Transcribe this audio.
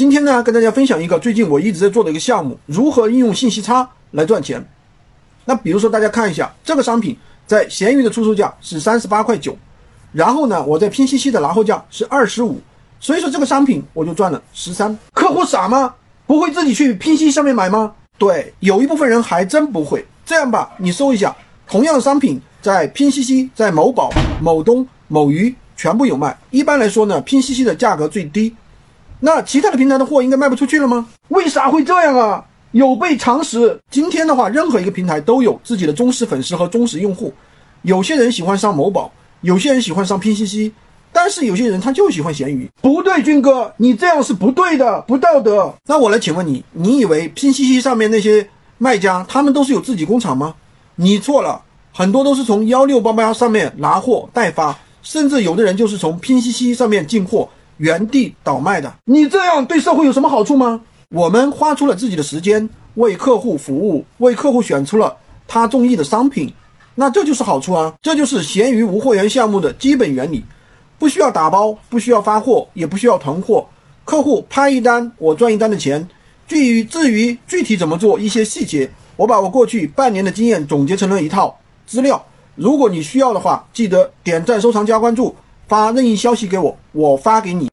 今天呢，跟大家分享一个最近我一直在做的一个项目，如何应用信息差来赚钱。那比如说，大家看一下这个商品在闲鱼的出售价是三十八块九，然后呢，我在拼夕夕的拿货价是二十五，所以说这个商品我就赚了十三。客户傻吗？不会自己去拼夕夕上面买吗？对，有一部分人还真不会。这样吧，你搜一下同样的商品，在拼夕夕、在某宝、某东、某鱼全部有卖。一般来说呢，拼夕夕的价格最低。那其他的平台的货应该卖不出去了吗？为啥会这样啊？有悖常识。今天的话，任何一个平台都有自己的忠实粉丝和忠实用户。有些人喜欢上某宝，有些人喜欢上拼夕夕，但是有些人他就喜欢闲鱼。不对，军哥，你这样是不对的，不道德。那我来请问你，你以为拼夕夕上面那些？卖家他们都是有自己工厂吗？你错了，很多都是从幺六八八上面拿货代发，甚至有的人就是从拼夕夕上面进货，原地倒卖的。你这样对社会有什么好处吗？我们花出了自己的时间为客户服务，为客户选出了他中意的商品，那这就是好处啊！这就是闲鱼无货源项目的基本原理，不需要打包，不需要发货，也不需要囤货，客户拍一单，我赚一单的钱。至于至于具体怎么做，一些细节，我把我过去半年的经验总结成了一套资料。如果你需要的话，记得点赞、收藏、加关注，发任意消息给我，我发给你。